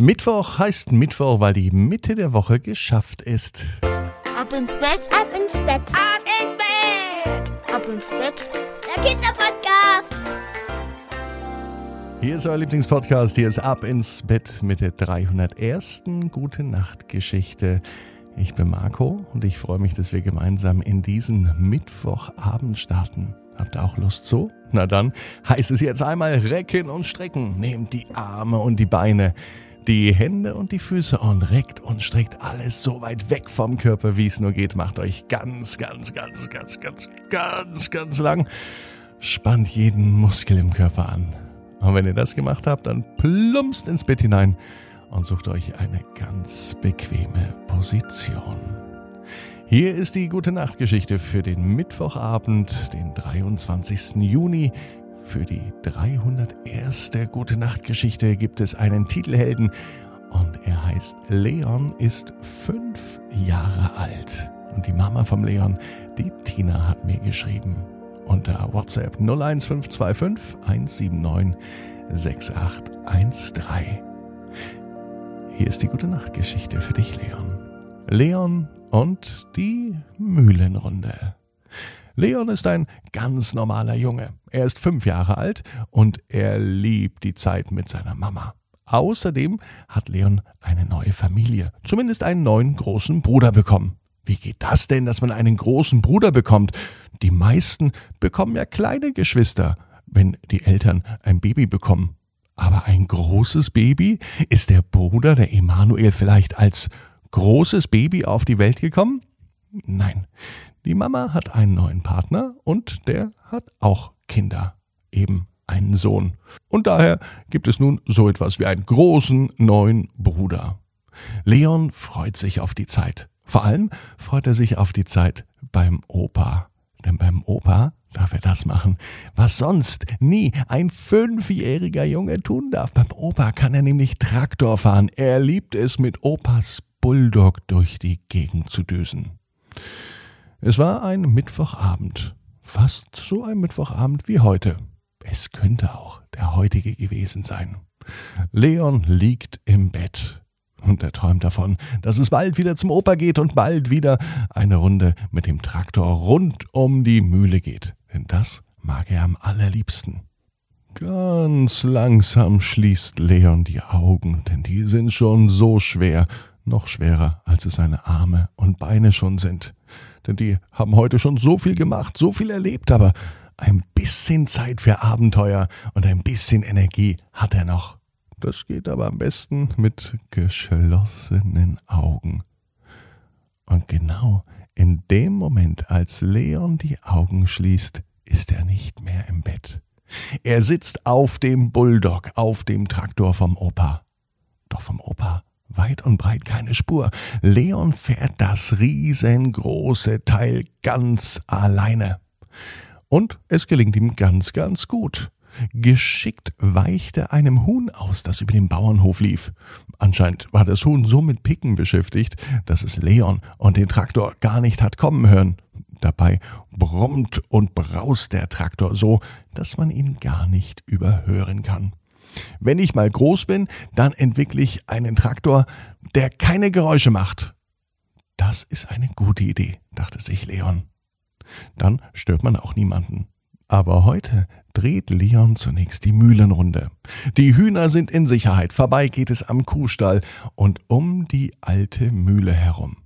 Mittwoch heißt Mittwoch, weil die Mitte der Woche geschafft ist. Ab ins Bett, ab ins Bett, ab ins Bett, ab ins Bett. Der Kinderpodcast. Hier ist euer Lieblingspodcast. Hier ist Ab ins Bett mit der 301. Gute Nacht Geschichte. Ich bin Marco und ich freue mich, dass wir gemeinsam in diesen Mittwochabend starten. Habt ihr auch Lust so? Na dann heißt es jetzt einmal recken und strecken. Nehmt die Arme und die Beine die Hände und die Füße und reckt und streckt alles so weit weg vom Körper, wie es nur geht. Macht euch ganz, ganz, ganz, ganz, ganz, ganz, ganz lang. Spannt jeden Muskel im Körper an. Und wenn ihr das gemacht habt, dann plumpst ins Bett hinein und sucht euch eine ganz bequeme Position. Hier ist die gute Nachtgeschichte für den Mittwochabend, den 23. Juni für die 301. Gute Nacht Geschichte gibt es einen Titelhelden und er heißt Leon ist fünf Jahre alt. Und die Mama vom Leon, die Tina, hat mir geschrieben unter WhatsApp 01525 179 6813. Hier ist die Gute Nacht Geschichte für dich, Leon. Leon und die Mühlenrunde. Leon ist ein ganz normaler Junge. Er ist fünf Jahre alt und er liebt die Zeit mit seiner Mama. Außerdem hat Leon eine neue Familie, zumindest einen neuen großen Bruder bekommen. Wie geht das denn, dass man einen großen Bruder bekommt? Die meisten bekommen ja kleine Geschwister, wenn die Eltern ein Baby bekommen. Aber ein großes Baby? Ist der Bruder, der Emanuel, vielleicht als großes Baby auf die Welt gekommen? Nein, die Mama hat einen neuen Partner und der hat auch Kinder, eben einen Sohn. Und daher gibt es nun so etwas wie einen großen neuen Bruder. Leon freut sich auf die Zeit. Vor allem freut er sich auf die Zeit beim Opa. Denn beim Opa darf er das machen, was sonst nie ein fünfjähriger Junge tun darf. Beim Opa kann er nämlich Traktor fahren. Er liebt es, mit Opas Bulldog durch die Gegend zu düsen. Es war ein Mittwochabend, fast so ein Mittwochabend wie heute. Es könnte auch der heutige gewesen sein. Leon liegt im Bett und er träumt davon, dass es bald wieder zum Oper geht und bald wieder eine Runde mit dem Traktor rund um die Mühle geht. Denn das mag er am allerliebsten. Ganz langsam schließt Leon die Augen, denn die sind schon so schwer, noch schwerer, als es seine Arme und Beine schon sind denn die haben heute schon so viel gemacht, so viel erlebt, aber ein bisschen Zeit für Abenteuer und ein bisschen Energie hat er noch. Das geht aber am besten mit geschlossenen Augen. Und genau in dem Moment, als Leon die Augen schließt, ist er nicht mehr im Bett. Er sitzt auf dem Bulldog, auf dem Traktor vom Opa. Doch vom Opa Weit und breit keine Spur. Leon fährt das riesengroße Teil ganz alleine. Und es gelingt ihm ganz, ganz gut. Geschickt weicht er einem Huhn aus, das über den Bauernhof lief. Anscheinend war das Huhn so mit Picken beschäftigt, dass es Leon und den Traktor gar nicht hat kommen hören. Dabei brummt und braust der Traktor so, dass man ihn gar nicht überhören kann. Wenn ich mal groß bin, dann entwickle ich einen Traktor, der keine Geräusche macht. Das ist eine gute Idee, dachte sich Leon. Dann stört man auch niemanden. Aber heute dreht Leon zunächst die Mühlenrunde. Die Hühner sind in Sicherheit, vorbei geht es am Kuhstall und um die alte Mühle herum.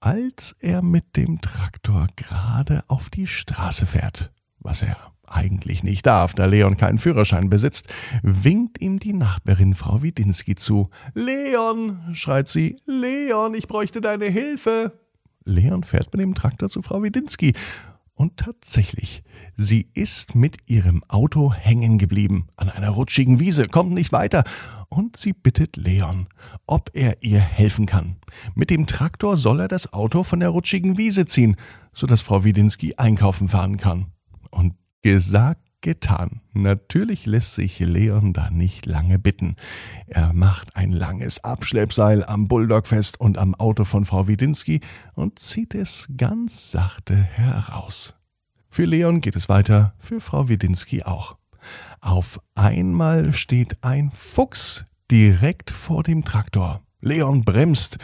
Als er mit dem Traktor gerade auf die Straße fährt, was er eigentlich nicht darf, da Leon keinen Führerschein besitzt, winkt ihm die Nachbarin Frau Widinski zu. Leon, schreit sie, Leon, ich bräuchte deine Hilfe. Leon fährt mit dem Traktor zu Frau Widinski. Und tatsächlich, sie ist mit ihrem Auto hängen geblieben an einer rutschigen Wiese, kommt nicht weiter. Und sie bittet Leon, ob er ihr helfen kann. Mit dem Traktor soll er das Auto von der rutschigen Wiese ziehen, sodass Frau Widinski einkaufen fahren kann. Und Gesagt, getan. Natürlich lässt sich Leon da nicht lange bitten. Er macht ein langes Abschleppseil am Bulldog fest und am Auto von Frau Widinski und zieht es ganz sachte heraus. Für Leon geht es weiter, für Frau Widinski auch. Auf einmal steht ein Fuchs direkt vor dem Traktor. Leon bremst.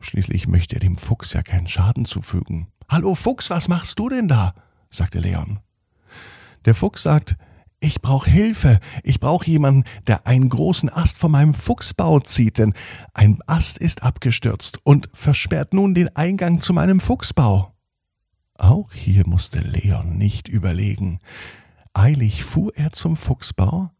Schließlich möchte er dem Fuchs ja keinen Schaden zufügen. Hallo Fuchs, was machst du denn da? sagte Leon. Der Fuchs sagt, ich brauche Hilfe. Ich brauche jemanden, der einen großen Ast von meinem Fuchsbau zieht, denn ein Ast ist abgestürzt und versperrt nun den Eingang zu meinem Fuchsbau. Auch hier musste Leon nicht überlegen. Eilig fuhr er zum Fuchsbau,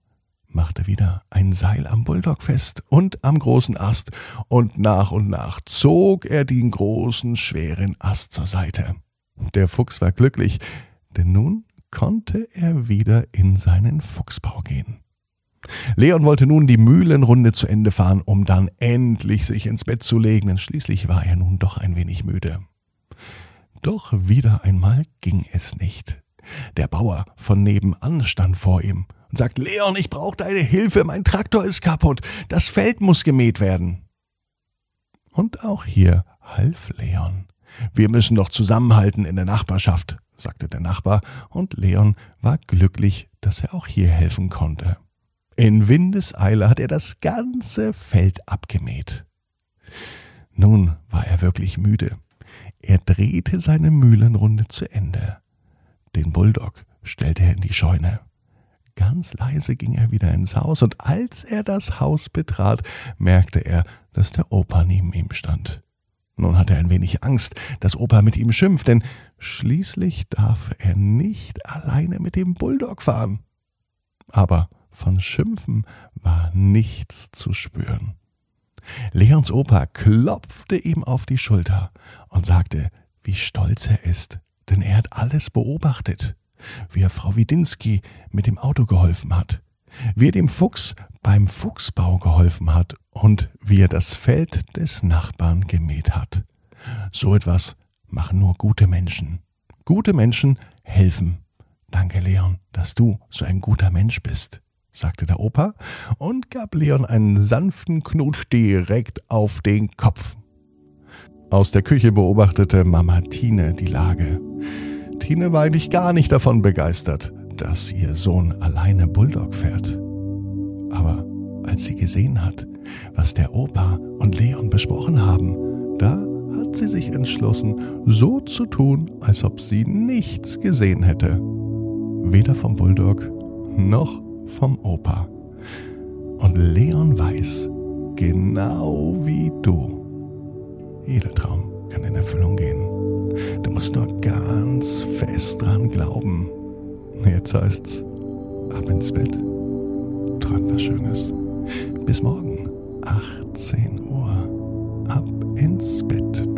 machte wieder ein Seil am Bulldog fest und am großen Ast, und nach und nach zog er den großen, schweren Ast zur Seite. Der Fuchs war glücklich, denn nun konnte er wieder in seinen Fuchsbau gehen. Leon wollte nun die Mühlenrunde zu Ende fahren, um dann endlich sich ins Bett zu legen, denn schließlich war er nun doch ein wenig müde. Doch wieder einmal ging es nicht. Der Bauer von nebenan stand vor ihm und sagt, Leon, ich brauche deine Hilfe, mein Traktor ist kaputt, das Feld muss gemäht werden. Und auch hier half Leon. Wir müssen doch zusammenhalten in der Nachbarschaft, sagte der Nachbar, und Leon war glücklich, dass er auch hier helfen konnte. In Windeseile hat er das ganze Feld abgemäht. Nun war er wirklich müde. Er drehte seine Mühlenrunde zu Ende. Den Bulldog stellte er in die Scheune. Ganz leise ging er wieder ins Haus, und als er das Haus betrat, merkte er, dass der Opa neben ihm stand. Nun hatte er ein wenig Angst, dass Opa mit ihm schimpft, denn schließlich darf er nicht alleine mit dem Bulldog fahren. Aber von Schimpfen war nichts zu spüren. Leons Opa klopfte ihm auf die Schulter und sagte, wie stolz er ist, denn er hat alles beobachtet, wie er Frau Widinski mit dem Auto geholfen hat, wie er dem Fuchs beim Fuchsbau geholfen hat und wie er das Feld des Nachbarn gemäht hat. So etwas machen nur gute Menschen. Gute Menschen helfen. Danke, Leon, dass du so ein guter Mensch bist, sagte der Opa und gab Leon einen sanften Knutsch direkt auf den Kopf. Aus der Küche beobachtete Mama Tine die Lage. Tine war eigentlich gar nicht davon begeistert, dass ihr Sohn alleine Bulldog fährt. Aber als sie gesehen hat, was der Opa und Leon besprochen haben, da sie sich entschlossen, so zu tun, als ob sie nichts gesehen hätte. Weder vom Bulldog noch vom Opa. Und Leon weiß, genau wie du, jeder Traum kann in Erfüllung gehen. Du musst nur ganz fest dran glauben. Jetzt heißt's, ab ins Bett. Träum was Schönes. Bis morgen, 18 Uhr. Ab ins Bett.